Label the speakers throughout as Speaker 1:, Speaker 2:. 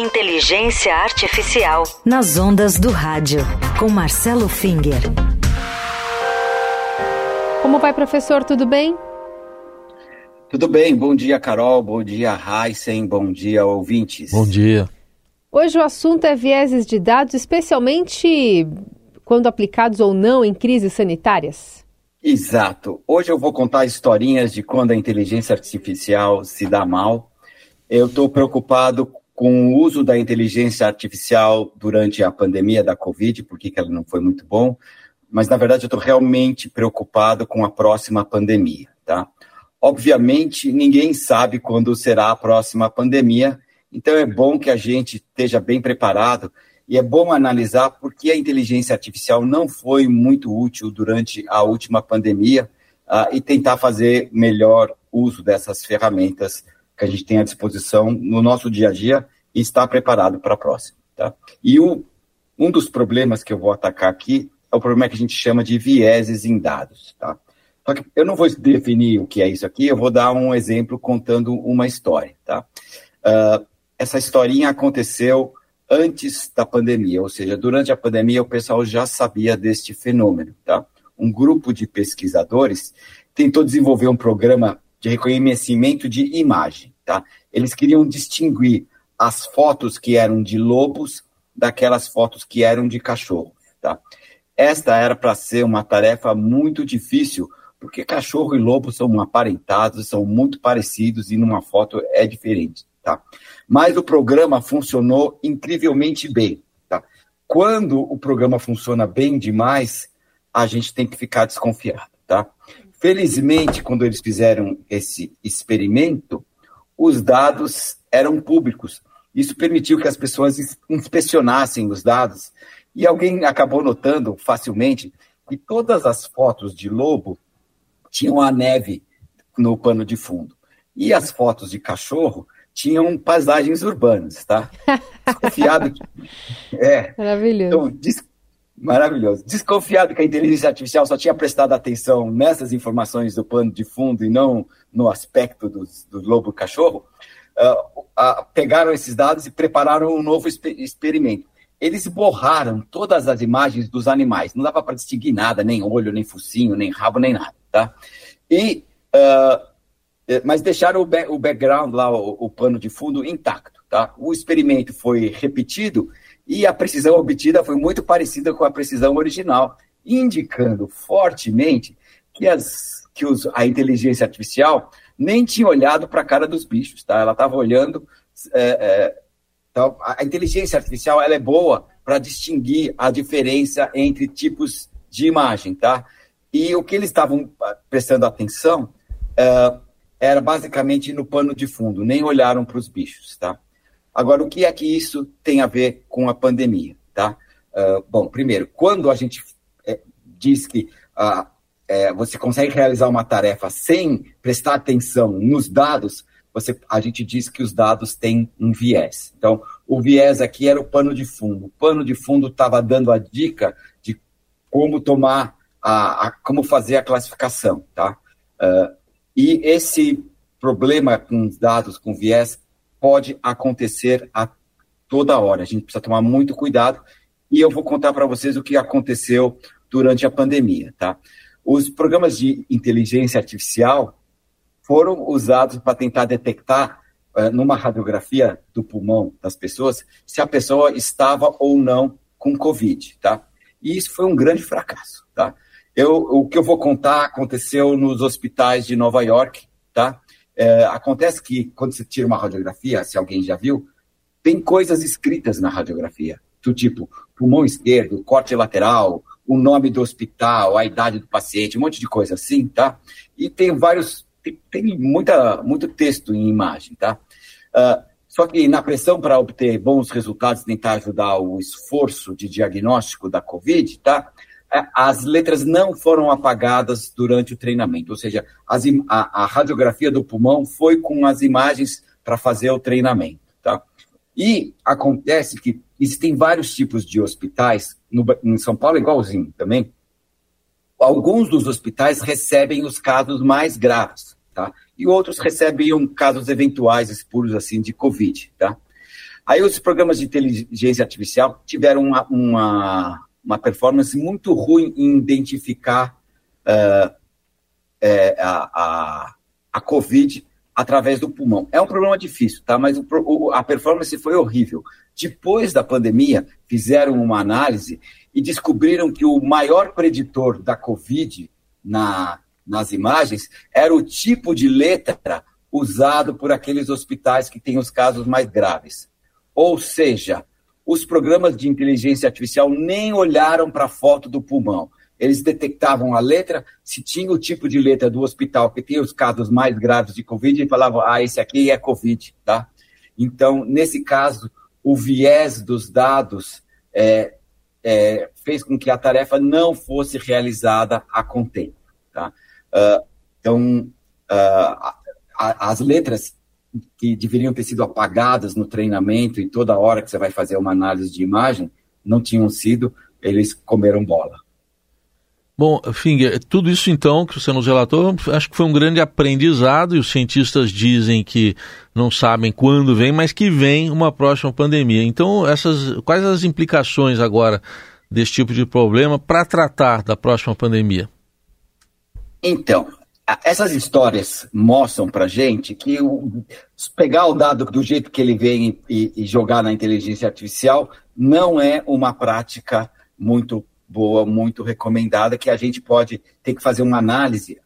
Speaker 1: Inteligência Artificial. Nas ondas do rádio. Com Marcelo Finger.
Speaker 2: Como vai, professor? Tudo bem?
Speaker 3: Tudo bem. Bom dia, Carol. Bom dia, Heisen. Bom dia, ouvintes.
Speaker 4: Bom dia.
Speaker 2: Hoje o assunto é vieses de dados, especialmente quando aplicados ou não em crises sanitárias.
Speaker 3: Exato. Hoje eu vou contar historinhas de quando a inteligência artificial se dá mal. Eu estou preocupado com o uso da inteligência artificial durante a pandemia da Covid, porque ela não foi muito bom, mas na verdade eu estou realmente preocupado com a próxima pandemia, tá? Obviamente, ninguém sabe quando será a próxima pandemia, então é bom que a gente esteja bem preparado e é bom analisar por que a inteligência artificial não foi muito útil durante a última pandemia uh, e tentar fazer melhor uso dessas ferramentas que a gente tem à disposição no nosso dia a dia e estar preparado para a próxima. Tá? E o, um dos problemas que eu vou atacar aqui é o problema que a gente chama de vieses em dados. Tá? Só que eu não vou definir o que é isso aqui, eu vou dar um exemplo contando uma história. Tá? Uh, essa historinha aconteceu antes da pandemia, ou seja, durante a pandemia o pessoal já sabia deste fenômeno, tá? Um grupo de pesquisadores tentou desenvolver um programa de reconhecimento de imagem, tá? Eles queriam distinguir as fotos que eram de lobos daquelas fotos que eram de cachorro, tá? Esta era para ser uma tarefa muito difícil, porque cachorro e lobo são aparentados, são muito parecidos e numa foto é diferente, tá? Mas o programa funcionou incrivelmente bem. Tá? Quando o programa funciona bem demais, a gente tem que ficar desconfiado. Tá? Felizmente, quando eles fizeram esse experimento, os dados eram públicos. Isso permitiu que as pessoas inspecionassem os dados. E alguém acabou notando facilmente que todas as fotos de lobo tinham a neve no pano de fundo. E as fotos de cachorro tinham paisagens urbanas, tá? Desconfiado que...
Speaker 2: É. Maravilhoso. Então,
Speaker 3: des... Maravilhoso. Desconfiado que a inteligência artificial só tinha prestado atenção nessas informações do pano de fundo e não no aspecto do, do lobo-cachorro, uh, pegaram esses dados e prepararam um novo exper experimento. Eles borraram todas as imagens dos animais. Não dava para distinguir nada, nem olho, nem focinho, nem rabo, nem nada, tá? E uh, mas deixaram o, o background lá, o, o, pano de fundo intacto. Tá? O experimento foi repetido e a precisão obtida foi muito parecida com a precisão original, indicando fortemente que, as, que os, a inteligência artificial nem tinha olhado para a cara dos bichos. Tá? Ela estava olhando. É, é, tá? a inteligência artificial ela é boa para distinguir a diferença entre tipos de imagem. Tá? E o que eles estavam ah, prestando atenção. É, era basicamente no pano de fundo, nem olharam para os bichos, tá? Agora, o que é que isso tem a ver com a pandemia, tá? Uh, bom, primeiro, quando a gente é, diz que uh, é, você consegue realizar uma tarefa sem prestar atenção nos dados, você, a gente diz que os dados têm um viés. Então, o viés aqui era o pano de fundo. O pano de fundo estava dando a dica de como tomar, a, a, como fazer a classificação, tá? Uh, e esse problema com os dados com viés pode acontecer a toda hora. A gente precisa tomar muito cuidado e eu vou contar para vocês o que aconteceu durante a pandemia, tá? Os programas de inteligência artificial foram usados para tentar detectar uh, numa radiografia do pulmão das pessoas se a pessoa estava ou não com Covid, tá? E isso foi um grande fracasso, tá? Eu, o que eu vou contar aconteceu nos hospitais de Nova York, tá? É, acontece que quando você tira uma radiografia, se alguém já viu, tem coisas escritas na radiografia, do tipo pulmão esquerdo, corte lateral, o nome do hospital, a idade do paciente, um monte de coisa assim, tá? E tem vários, tem, tem muita, muito texto em imagem, tá? Uh, só que na pressão para obter bons resultados, tentar ajudar o esforço de diagnóstico da COVID, tá? É, as letras não foram apagadas durante o treinamento, ou seja, as, a, a, radiografia do pulmão foi com as imagens para fazer o treinamento. Tá? E acontece que existem vários tipos de hospitais, no, em São Paulo é igualzinho também. Alguns dos hospitais recebem os casos mais graves, tá? e outros recebem casos eventuais, puros assim, de Covid. Tá? Aí os programas de inteligência artificial tiveram uma, uma, uma performance muito ruim em identificar uh, é, a, a, a COVID através do pulmão. É um problema difícil, tá? Mas o, o, a performance foi horrível. Depois da pandemia, fizeram uma análise e descobriram que o maior preditor da COVID na, nas imagens era o tipo de letra usado por aqueles hospitais que têm os casos mais graves. Ou seja, os programas de inteligência artificial nem olharam para a foto do pulmão. Eles detectavam a letra, se tinha o tipo de letra do hospital que tem os casos mais graves de Covid, e falavam, ah, esse aqui é Covid, tá? Então, nesse caso, o viés dos dados é, é, fez com que a tarefa não fosse realizada a contento. Tá? Uh, então, uh, a, as letras que deveriam ter sido apagadas no treinamento e toda hora que você vai fazer uma análise de imagem, não tinham sido, eles comeram bola.
Speaker 4: Bom, Finger, tudo isso então que você nos relatou, acho que foi um grande aprendizado e os cientistas dizem que não sabem quando vem, mas que vem uma próxima pandemia. Então, essas, quais as implicações agora desse tipo de problema para tratar da próxima pandemia?
Speaker 3: Então, essas histórias mostram para gente que o, pegar o dado do jeito que ele vem e, e jogar na inteligência artificial não é uma prática muito boa, muito recomendada, que a gente pode ter que fazer uma análise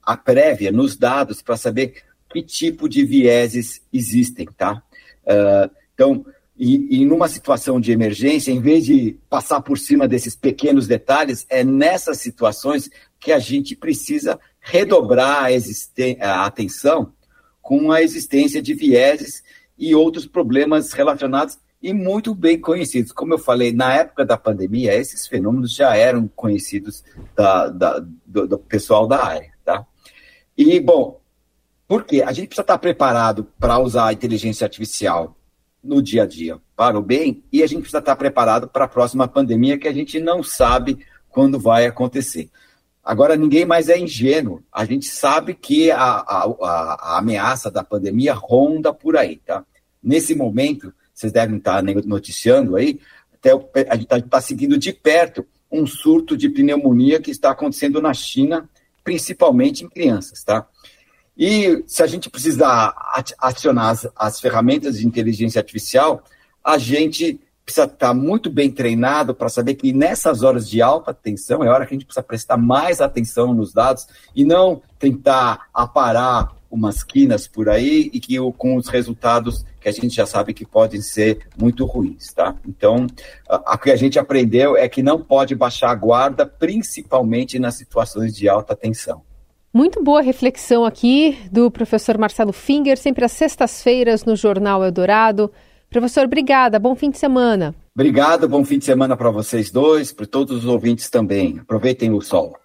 Speaker 3: a prévia nos dados para saber que tipo de vieses existem, tá? Uh, então, e, e, numa situação de emergência, em vez de passar por cima desses pequenos detalhes, é nessas situações que a gente precisa redobrar a, a atenção com a existência de vieses e outros problemas relacionados e muito bem conhecidos. Como eu falei, na época da pandemia, esses fenômenos já eram conhecidos da, da, do, do, pessoal da área. Tá? E, bom, por quê? A gente precisa estar preparado para usar a inteligência artificial no dia a dia para o bem e a gente precisa estar preparado para a próxima pandemia que a gente não sabe quando vai acontecer. Agora, ninguém mais é ingênuo. A gente sabe que a, a, a, ameaça da pandemia ronda por aí. Tá? Nesse momento, vocês devem estar noticiando aí, até a gente está tá seguindo de perto um surto de pneumonia que está acontecendo na China, principalmente em crianças, tá? E se a gente precisar acionar as, as ferramentas de inteligência artificial, a gente precisa estar muito bem treinado para saber que nessas horas de alta tensão é hora que a gente precisa prestar mais atenção nos dados e não tentar aparar umas quinas por aí e que com os resultados que a gente já sabe que podem ser muito ruins, tá? Então, o que a gente aprendeu é que não pode baixar a guarda, principalmente nas situações de alta tensão.
Speaker 2: Muito boa reflexão aqui do professor Marcelo Finger, sempre às sextas-feiras no Jornal Eldorado. Professor, obrigada. Bom fim de semana.
Speaker 3: Obrigado, bom fim de semana para vocês dois, para todos os ouvintes também. Aproveitem o sol.